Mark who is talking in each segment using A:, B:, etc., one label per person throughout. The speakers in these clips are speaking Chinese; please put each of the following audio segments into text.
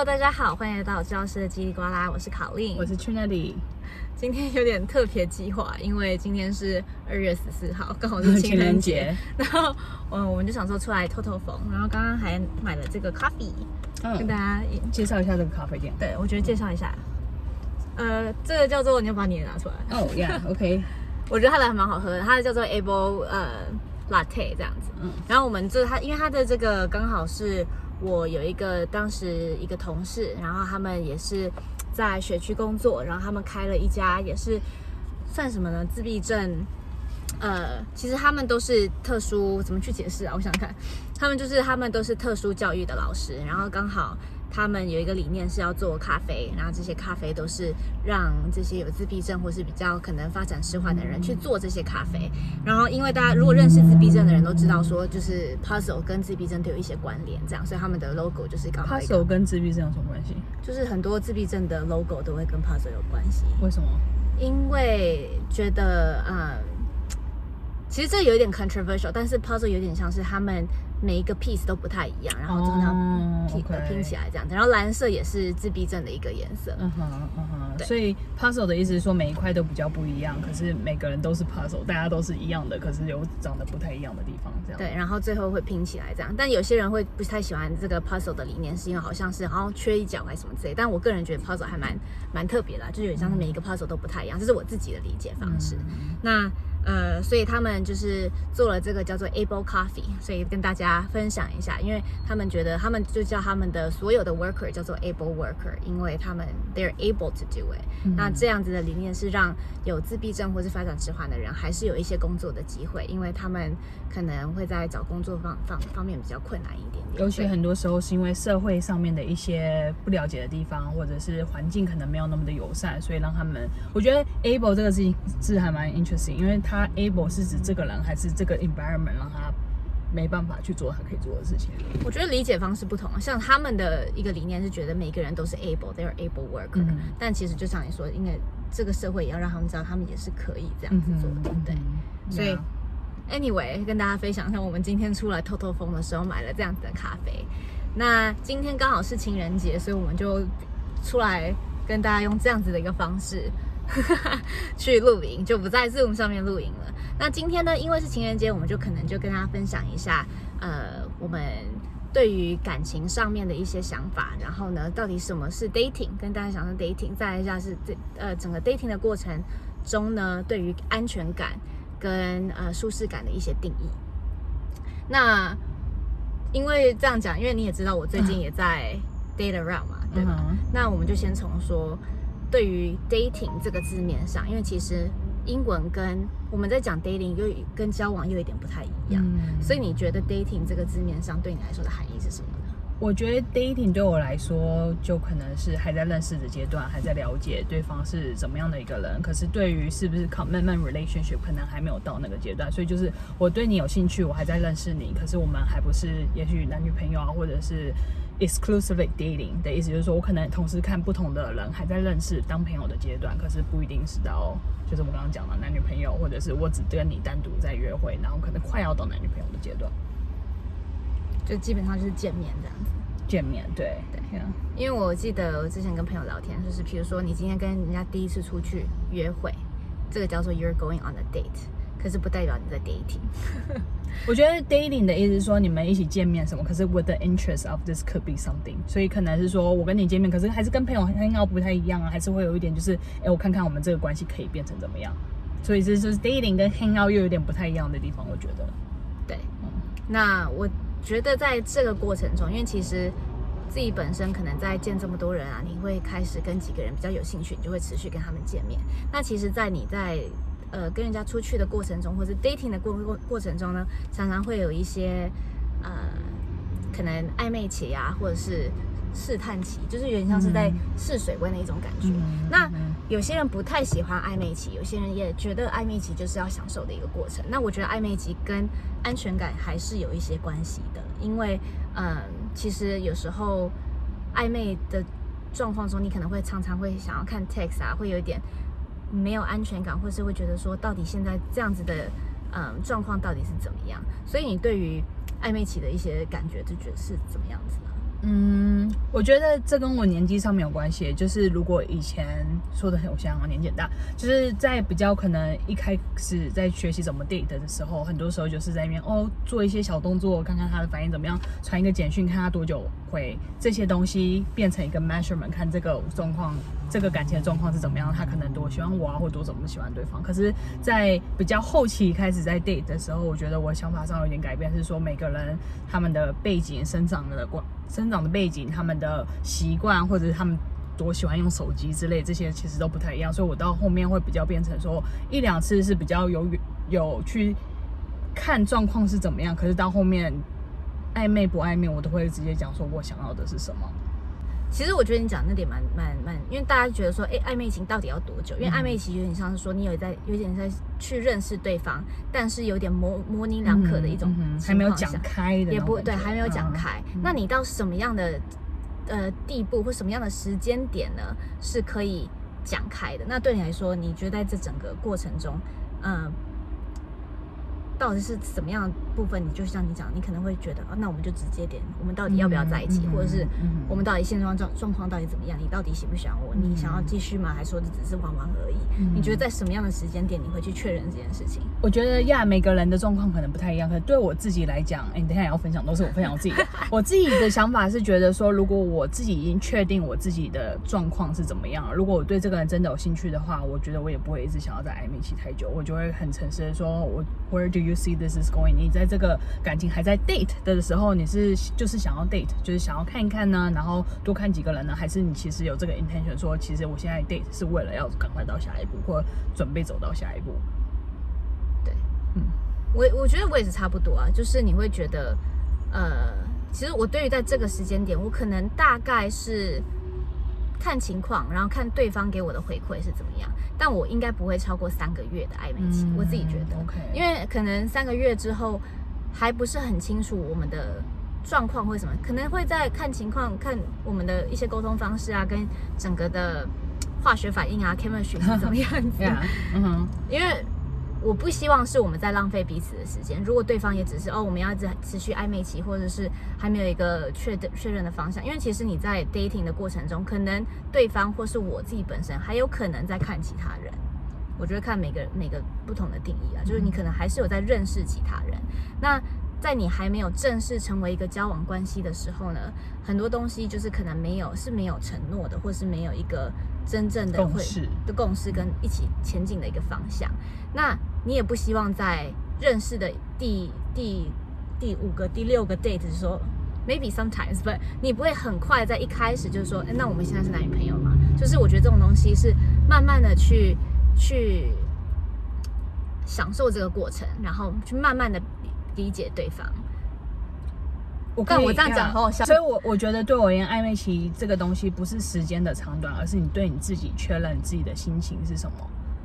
A: Hello，大家好，欢迎来到教师的叽里呱啦，我是考令，
B: 我是去那里。
A: 今天有点特别计划，因为今天是二月十四号，刚好是 情人节。人然后，嗯，我们就想说出来透透风。然后刚刚还买了这个咖啡，嗯、跟大家
B: 介绍一下这个咖啡店。
A: 对，我觉得介绍一下。呃，这个叫做，你要把你的拿出来。
B: 哦、oh,，Yeah，OK。
A: 我觉得它的还蛮好喝的，它的叫做 Able 呃 Latte 这样子。嗯。然后我们这它，因为它的这个刚好是我有一个当时一个同事，然后他们也是。在学区工作，然后他们开了一家，也是算什么呢？自闭症，呃，其实他们都是特殊，怎么去解释啊？我想看，他们就是他们都是特殊教育的老师，然后刚好。他们有一个理念是要做咖啡，然后这些咖啡都是让这些有自闭症或是比较可能发展迟缓的人去做这些咖啡。然后，因为大家如果认识自闭症的人都知道，说就是 Puzzle 跟自闭症都有一些关联，这样，所以他们的 logo 就是刚好。
B: Puzzle 跟自闭症有什么关系？
A: 就是很多自闭症的 logo 都会跟 Puzzle 有关系。
B: 为什么？
A: 因为觉得，嗯，其实这有一点 controversial，但是 Puzzle 有点像是他们。每一个 piece 都不太一样，然后真的要拼的拼起来这样子。然后蓝色也是自闭症的一个颜色。嗯哼
B: 嗯哼。对。所以 puzzle 的意思是说每一块都比较不一样，可是每个人都是 puzzle，大家都是一样的，可是有长得不太一样的地方这样。
A: 对，然后最后会拼起来这样。但有些人会不太喜欢这个 puzzle 的理念，是因为好像是好像缺一角还是什么之类。但我个人觉得 puzzle 还蛮蛮特别的，就是有点像是每一个 puzzle 都不太一样，这是我自己的理解方式。嗯、那。呃，所以他们就是做了这个叫做 Able Coffee，所以跟大家分享一下，因为他们觉得他们就叫他们的所有的 worker 叫做 Able Worker，因为他们 they're able to do it。嗯。那这样子的理念是让有自闭症或是发展迟缓的人还是有一些工作的机会，因为他们可能会在找工作方方方面比较困难一点点。
B: 尤其很多时候是因为社会上面的一些不了解的地方，或者是环境可能没有那么的友善，所以让他们，我觉得 Able 这个字字还蛮 interesting，因为。他 able 是指这个人还是这个 environment 让他没办法去做他可以做的事情？
A: 我觉得理解方式不同。像他们的一个理念是觉得每个人都是 able，they are able worker、嗯。但其实就像你说，应该这个社会也要让他们知道，他们也是可以这样子做的，嗯、对。所以、anyway，跟大家分享一下，我们今天出来透透风的时候买了这样子的咖啡。那今天刚好是情人节，所以我们就出来跟大家用这样子的一个方式。去露营就不在 Zoom 上面露营了。那今天呢，因为是情人节，我们就可能就跟大家分享一下，呃，我们对于感情上面的一些想法。然后呢，到底什么是 dating？跟大家讲是 dating。再来一下是这呃整个 dating 的过程中呢，对于安全感跟呃舒适感的一些定义。那因为这样讲，因为你也知道我最近也在 date around 嘛，对吧？Uh -huh. 那我们就先从说。对于 dating 这个字面上，因为其实英文跟我们在讲 dating 又跟交往又有点不太一样，嗯，所以你觉得 dating 这个字面上对你来说的含义是什么呢？
B: 我觉得 dating 对我来说就可能是还在认识的阶段，还在了解对方是怎么样的一个人。可是对于是不是 commitment relationship，可能还没有到那个阶段。所以就是我对你有兴趣，我还在认识你，可是我们还不是也许男女朋友啊，或者是。Exclusively dating 的意思就是说，我可能同时看不同的人，还在认识当朋友的阶段，可是不一定是到就是我们刚刚讲的男女朋友，或者是我只跟你单独在约会，然后可能快要到男女朋友的阶段，
A: 就基本上就是见面这样子。
B: 见面，对
A: 对，因为我记得我之前跟朋友聊天，就是比如说你今天跟人家第一次出去约会，这个叫做 You're going on a date。可是不代表你在 dating。
B: 我觉得 dating 的意思是说你们一起见面什么，可是 with the interest of this could be something，所以可能是说我跟你见面，可是还是跟朋友 hang out 不太一样啊，还是会有一点就是，哎，我看看我们这个关系可以变成怎么样。所以这就是 dating 跟 hang out 又有点不太一样的地方，我觉得。
A: 对，嗯，那我觉得在这个过程中，因为其实自己本身可能在见这么多人啊，你会开始跟几个人比较有兴趣，你就会持续跟他们见面。那其实，在你在呃，跟人家出去的过程中，或是 dating 的过过过程中呢，常常会有一些呃，可能暧昧期啊，或者是试探期，就是有点像是在试水温的一种感觉。嗯、那有些人不太喜欢暧昧期，有些人也觉得暧昧期就是要享受的一个过程。那我觉得暧昧期跟安全感还是有一些关系的，因为嗯、呃，其实有时候暧昧的状况中，你可能会常常会想要看 text 啊，会有一点。没有安全感，或是会觉得说，到底现在这样子的，嗯，状况到底是怎么样？所以你对于暧昧期的一些感觉，就觉得是怎么样子呢？
B: 嗯，我觉得这跟我年纪上面有关系。就是如果以前说的很，我想我年纪很大，就是在比较可能一开始在学习怎么 date 的时候，很多时候就是在那边哦做一些小动作，看看他的反应怎么样，传一个简讯，看他多久回，这些东西变成一个 measurement，看这个状况，这个感情的状况是怎么样，他可能多喜欢我啊，或多怎么喜欢对方。可是，在比较后期开始在 date 的时候，我觉得我想法上有点改变，是说每个人他们的背景、生长的过。生长的背景、他们的习惯，或者是他们多喜欢用手机之类，这些其实都不太一样。所以我到后面会比较变成说一两次是比较有有去看状况是怎么样，可是到后面暧昧不暧昧，我都会直接讲说我想要的是什么。
A: 其实我觉得你讲那点蛮蛮蛮，因为大家觉得说，哎，暧昧期到底要多久？因为暧昧期有点像是说你有在有点在去认识对方，但是有点模模棱两可的一种、
B: 嗯嗯，还没有讲开的，
A: 也不对，还没有讲开。
B: 嗯、
A: 那你到什么样的呃地步或什么样的时间点呢，是可以讲开的？那对你来说，你觉得在这整个过程中，嗯、呃？到底是怎么样的部分？你就像你讲，你可能会觉得啊，那我们就直接点，我们到底要不要在一起，嗯、或者是我们到底现状状状况到底怎么样？你到底喜不喜欢我？你想要继续吗？还是说这只是玩玩而已？嗯、你觉得在什么样的时间点你会去确认这件事情？
B: 我觉得呀，每个人的状况可能不太一样。可是对我自己来讲，哎、欸，你等一下也要分享，都是我分享我自己的。我自己的想法是觉得说，如果我自己已经确定我自己的状况是怎么样，如果我对这个人真的有兴趣的话，我觉得我也不会一直想要在暧昧期太久，我就会很诚实的说，我 Where do you see this is going？你在这个感情还在 date 的时候，你是就是想要 date，就是想要看一看呢，然后多看几个人呢，还是你其实有这个 intention，说其实我现在 date 是为了要赶快到下一步，或准备走到下一步？
A: 对，嗯，我我觉得我也是差不多啊，就是你会觉得，呃，其实我对于在这个时间点，我可能大概是。看情况，然后看对方给我的回馈是怎么样，但我应该不会超过三个月的暧昧期，嗯、我自己觉得.因为可能三个月之后还不是很清楚我们的状况或什么，可能会在看情况，看我们的一些沟通方式啊，跟整个的化学反应啊，chemistry 是怎么样子，
B: 嗯哼，
A: 因为。我不希望是我们在浪费彼此的时间。如果对方也只是哦，我们要一直持续暧昧期，或者是还没有一个确的确认的方向，因为其实你在 dating 的过程中，可能对方或是我自己本身还有可能在看其他人。我觉得看每个每个不同的定义啊，就是你可能还是有在认识其他人。那在你还没有正式成为一个交往关系的时候呢，很多东西就是可能没有是没有承诺的，或是没有一个真正的会
B: 共识
A: 的共识跟一起前进的一个方向。那你也不希望在认识的第第第五个、第六个 date 是说 maybe sometimes，but 你不会很快在一开始就是说，哎，那我们现在是男女朋友嘛？就是我觉得这种东西是慢慢的去去享受这个过程，然后去慢慢的。理解对方，
B: 我
A: 看我这样讲好好笑，
B: 所以我我觉得对我而言，暧昧期这个东西不是时间的长短，而是你对你自己确认自己的心情是什么。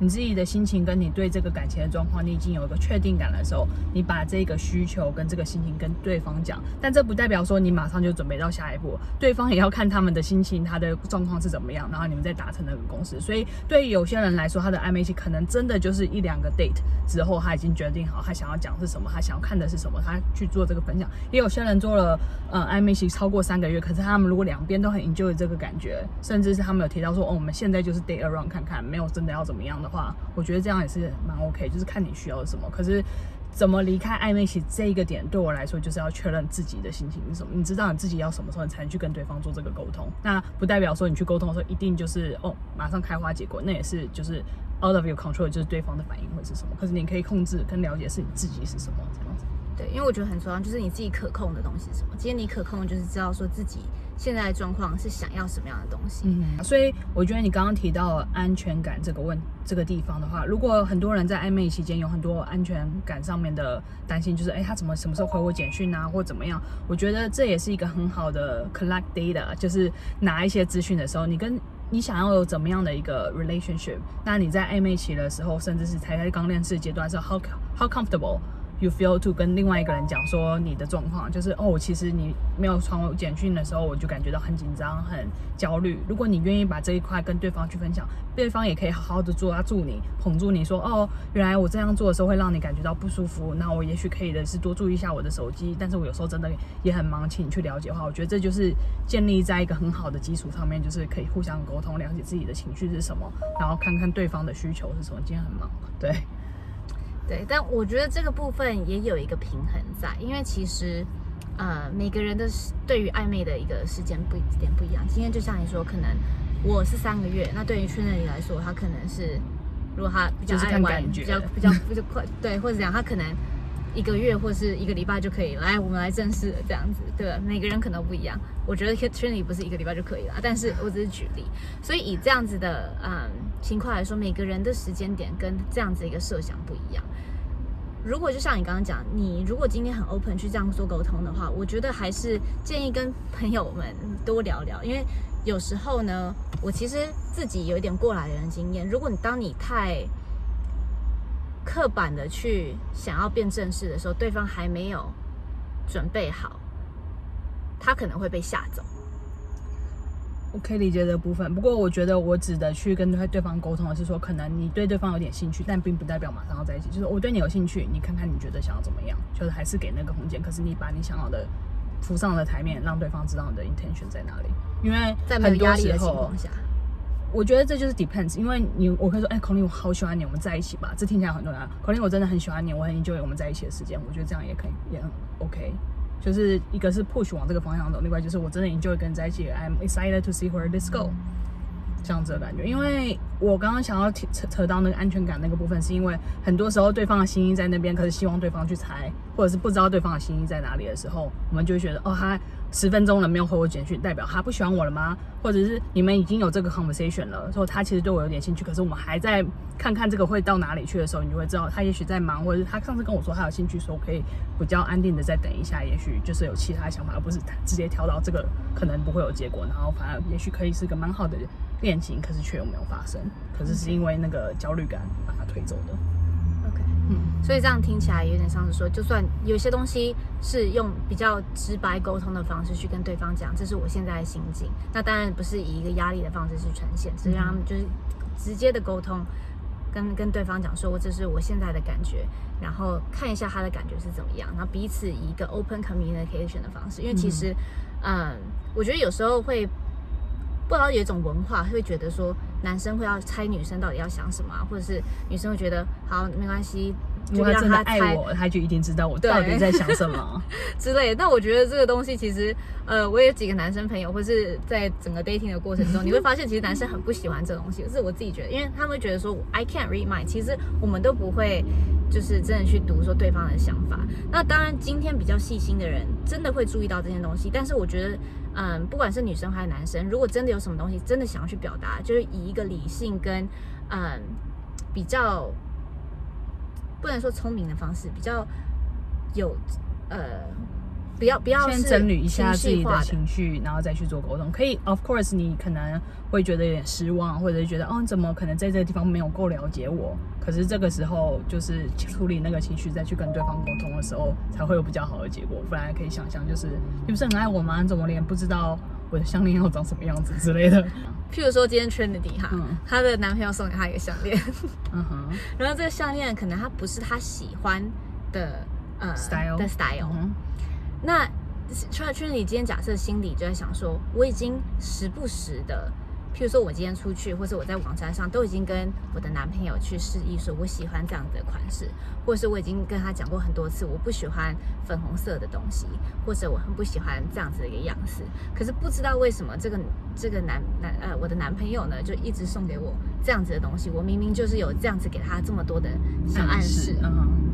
B: 你自己的心情跟你对这个感情的状况，你已经有一个确定感的时候，你把这个需求跟这个心情跟对方讲，但这不代表说你马上就准备到下一步，对方也要看他们的心情，他的状况是怎么样，然后你们再达成那个共识。所以对于有些人来说，他的暧昧期可能真的就是一两个 date 之后，他已经决定好他想要讲是什么，他想要看的是什么，他去做这个分享。也有些人做了呃暧昧期超过三个月，可是他们如果两边都很 enjoy 这个感觉，甚至是他们有提到说，哦，我们现在就是 date around 看看，没有真的要怎么样的话，我觉得这样也是蛮 OK，就是看你需要什么。可是怎么离开暧昧期这一个点，对我来说就是要确认自己的心情是什么。你知道你自己要什么时候，你才能去跟对方做这个沟通。那不代表说你去沟通的时候一定就是哦，马上开花结果。那也是就是 out of your control，就是对方的反应会是什么。可是你可以控制跟了解是你自己是什么这样子。
A: 对，因为我觉得很重要，就是你自己可控的东西是什么。今天你可控的就是知道说自己现在的状况是想要什么样的东西。
B: 嗯，所以我觉得你刚刚提到安全感这个问这个地方的话，如果很多人在暧昧期间有很多安全感上面的担心，就是哎，他怎么什么时候回我简讯啊，或怎么样？我觉得这也是一个很好的 collect data，就是拿一些资讯的时候，你跟你想要有怎么样的一个 relationship？那你在暧昧期的时候，甚至是才在刚认识阶段的时候，how how comfortable？You feel to 跟另外一个人讲说你的状况，就是哦，其实你没有传简讯的时候，我就感觉到很紧张、很焦虑。如果你愿意把这一块跟对方去分享，对方也可以好好的抓住你、捧住你说，哦，原来我这样做的时候会让你感觉到不舒服，那我也许可以的是多注意一下我的手机，但是我有时候真的也很忙，请你去了解的话，我觉得这就是建立在一个很好的基础上面，就是可以互相沟通，了解自己的情绪是什么，然后看看对方的需求是什么。今天很忙，对。
A: 对，但我觉得这个部分也有一个平衡在，因为其实，呃，每个人的对于暧昧的一个时间不一点不一样。今天就像你说，可能我是三个月，那对于 Trinity 来说，他可能是，如果他比较爱玩，比较比较比较快，对，或者怎样，他可能一个月或是一个礼拜就可以来，我们来正式的这样子，对？每个人可能不一样。我觉得 k i t r i n i 不是一个礼拜就可以了，但是我只是举例，所以以这样子的嗯情况来说，每个人的时间点跟这样子一个设想不一样。如果就像你刚刚讲，你如果今天很 open 去这样做沟通的话，我觉得还是建议跟朋友们多聊聊，因为有时候呢，我其实自己有一点过来人经验，如果你当你太刻板的去想要变正式的时候，对方还没有准备好，他可能会被吓走。
B: 我可以理解的部分，不过我觉得我指的去跟对方沟通的是说，可能你对对方有点兴趣，但并不代表马上要在一起。就是我对你有兴趣，你看看你觉得想要怎么样，就是还是给那个空间。可是你把你想要的浮上了台面，让对方知道你的 intention 在哪里。因为
A: 在没有压力的情况下，
B: 我觉得这就是 depends。因为你我可以说，哎，Colin，我好喜欢你，我们在一起吧。这听起来很重要。Colin，我真的很喜欢你，我很 enjoy 我们在一起的时间。我觉得这样也可以，也很 OK。就是一个是 push 往这个方向走，另外就是我真的 enjoy 跟你在一起，I'm excited to see where this go，这样子的感觉。因为我刚刚想要扯扯到那个安全感那个部分，是因为很多时候对方的心意在那边，可是希望对方去猜，或者是不知道对方的心意在哪里的时候，我们就会觉得哦，他。十分钟了没有回我简讯，代表他不喜欢我了吗？或者是你们已经有这个 conversation 了，说他其实对我有点兴趣，可是我们还在看看这个会到哪里去的时候，你就会知道他也许在忙，或者是他上次跟我说他有兴趣，说可以比较安定的再等一下，也许就是有其他想法，而不是直接跳到这个可能不会有结果，然后反而也许可以是个蛮好的恋情，可是却又没有发生，可是是因为那个焦虑感把他推走的。
A: 嗯，所以这样听起来有点像是说，就算有些东西是用比较直白沟通的方式去跟对方讲，这是我现在的心境，那当然不是以一个压力的方式去呈现，是让他们就是直接的沟通，跟跟对方讲说，我这是我现在的感觉，然后看一下他的感觉是怎么样，然后彼此以一个 open communication 的方式，因为其实，嗯，我觉得有时候会不知道有一种文化会觉得说。男生会要猜女生到底要想什么，或者是女生会觉得好没关系，就让他爱我，
B: 他就一定知道我到底在想什么
A: 之类的。但我觉得这个东西其实，呃，我有几个男生朋友，或是在整个 dating 的过程中，你会发现其实男生很不喜欢这东西。是我自己觉得，因为他们会觉得说 I can't read mind，其实我们都不会就是真的去读说对方的想法。那当然，今天比较细心的人真的会注意到这些东西，但是我觉得。嗯，不管是女生还是男生，如果真的有什么东西，真的想要去表达，就是以一个理性跟嗯比较不能说聪明的方式，比较有呃。不要不要
B: 先整理一下自己的情绪，然后再去做沟通。可以，of course，你可能会觉得有点失望，或者觉得哦，怎么可能在这个地方没有够了解我？可是这个时候就是处理那个情绪，再去跟对方沟通的时候，才会有比较好的结果。不然可以想象，就是你不是很爱我吗？你怎么连不知道我的项链要长什么样子之类的？
A: 譬如说今天 Trinity 哈，她、嗯、的男朋友送给她一个项链，
B: 嗯哼，
A: 然后这个项链可能它不是她喜欢的呃 style 的 style。嗯、那 Trinity 今天假设心里就在想说，我已经时不时的，譬如说我今天出去，或者我在网站上都已经跟我的男朋友去示意说，我喜欢这样子的款式，或者是我已经跟他讲过很多次，我不喜欢粉红色的东西，或者我很不喜欢这样子的一个样式。可是不知道为什么这个这个男男呃我的男朋友呢，就一直送给我这样子的东西。我明明就是有这样子给他这么多的小暗示，嗯。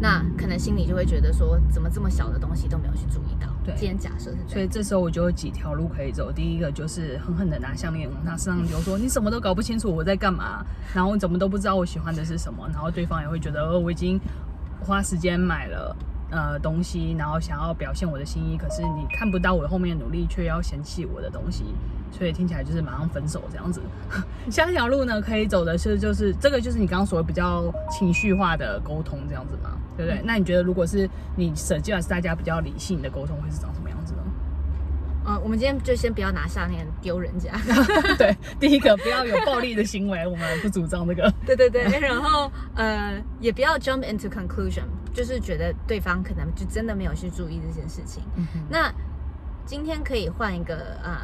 A: 那可能心里就会觉得说，怎么这么小的东西都没有去注意到？对，今天假设是这样，
B: 所以这时候我就有几条路可以走。第一个就是狠狠的拿项链往他身上丢，说你什么都搞不清楚我在干嘛，然后你怎么都不知道我喜欢的是什么，然后对方也会觉得，哦，我已经花时间买了呃东西，然后想要表现我的心意，可是你看不到我后面的努力，却要嫌弃我的东西。所以听起来就是马上分手这样子。下一条路呢，可以走的是就是这个就是你刚刚所谓比较情绪化的沟通这样子嘛，对不对？嗯、那你觉得如果是你设计的是大家比较理性的沟通，会是长什么样子呢？
A: 呃，我们今天就先不要拿下面丢人家。
B: 对，第一个不要有暴力的行为，我们不主张这个。
A: 对对对，然后呃，也不要 jump into conclusion，就是觉得对方可能就真的没有去注意这件事情。嗯、那今天可以换一个呃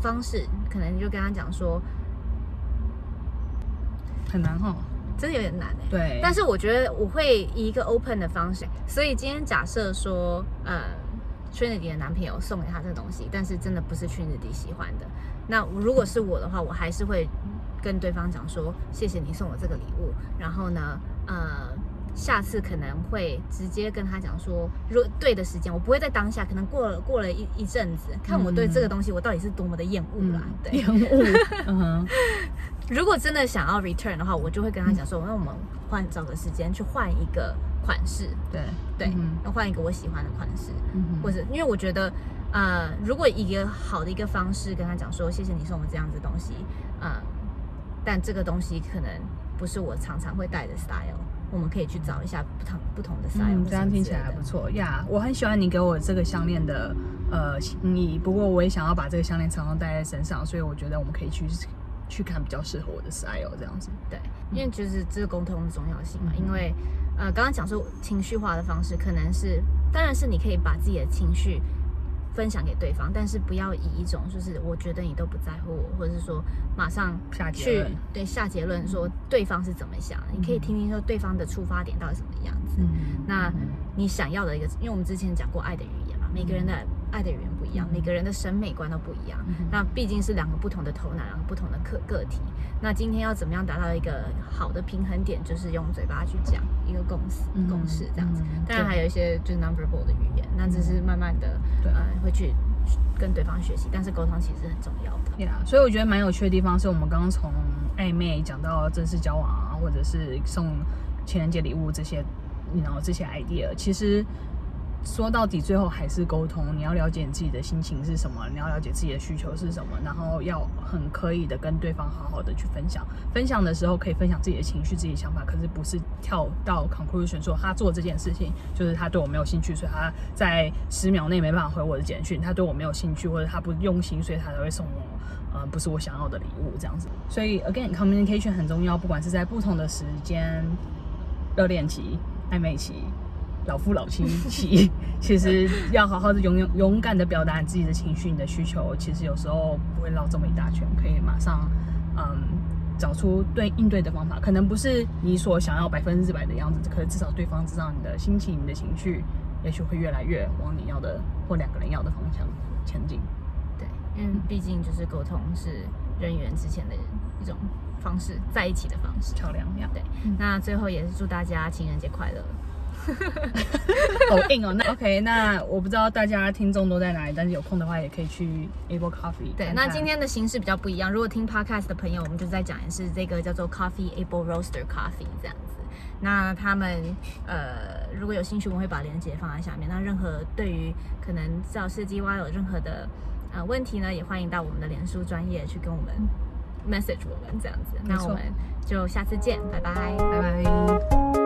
A: 方式，可能就跟他讲说，
B: 很难哦，
A: 真的有点难哎。
B: 对，
A: 但是我觉得我会以一个 open 的方式，所以今天假设说呃。Trinity 的男朋友送给他这个东西，但是真的不是 Trinity 喜欢的。那如果是我的话，我还是会跟对方讲说，谢谢你送我这个礼物。然后呢，呃，下次可能会直接跟他讲说，如果对的时间，我不会在当下，可能过了过了一一阵子，看我对这个东西我到底是多么的厌恶啦。
B: 对，厌恶。
A: 如果真的想要 return 的话，我就会跟他讲说，那我们换找个时间去换一个。款式，对对，要换、一个我喜欢的款式，嗯、或者因为我觉得，呃，如果一个好的一个方式跟他讲说，谢谢你送我这样子东西，呃，但这个东西可能不是我常常会带的 style，我们可以去找一下不同不同的 style，嗯、
B: 这样听起来还不错呀。Yeah, 我很喜欢你给我这个项链的呃心意，不过我也想要把这个项链常常戴在身上，所以我觉得我们可以去去看比较适合我的 style 这样子。
A: 对，因为就是这个沟通的重要性嘛，嗯、因为。呃，刚刚讲说情绪化的方式，可能是，当然是你可以把自己的情绪分享给对方，但是不要以一种就是我觉得你都不在乎我，或者是说马上去下对下结论说对方是怎么想的，嗯、你可以听听说对方的出发点到底什么样子。嗯、那你想要的一个，因为我们之前讲过爱的语言嘛，每个人的。爱的语言不一样，每个人的审美观都不一样。嗯、那毕竟是两个不同的头脑，两个不同的个个体。那今天要怎么样达到一个好的平衡点？就是用嘴巴去讲一个共识，共识这样子。当然还有一些就是 nonverbal 的语言，那只是慢慢的去跟对方学习。但是沟通其实是很重要的。
B: 对啊，所以我觉得蛮有趣的地方是我们刚刚从暧昧讲到正式交往啊，或者是送情人节礼物这些，然后这些 idea，其实。说到底，最后还是沟通。你要了解你自己的心情是什么，你要了解自己的需求是什么，然后要很刻意的跟对方好好的去分享。分享的时候可以分享自己的情绪、自己的想法，可是不是跳到 conclusion 说他做这件事情就是他对我没有兴趣，所以他在十秒内没办法回我的简讯。他对我没有兴趣，或者他不用心，所以他才会送我，呃，不是我想要的礼物这样子。所以 again communication 很重要，不管是在不同的时间、热恋期、暧昧期。老夫老妻一起，其实要好好的勇勇勇敢的表达你自己的情绪、你的需求。其实有时候不会绕这么一大圈，可以马上嗯找出对应对的方法。可能不是你所想要百分之百的样子，可是至少对方知道你的心情、你的情绪，也许会越来越往你要的或两个人要的方向前进。
A: 对，因为毕竟就是沟通是人与人之间的一种方式，在一起的方式。
B: 漂亮呀！
A: 对，嗯、那最后也是祝大家情人节快乐。
B: 好 硬哦，那 OK，那我不知道大家听众都在哪里，但是有空的话也可以去 Able Coffee。
A: 对，那今天的形式比较不一样。如果听 Podcast 的朋友，我们就在讲的是这个叫做 Coffee Able Roaster Coffee 这样子。那他们呃，如果有兴趣，我们会把链接放在下面。那任何对于可能造设计 Y 有任何的呃问题呢，也欢迎到我们的脸书专业去跟我们 message 我们这样子。那我们就下次见，拜拜，
B: 拜拜。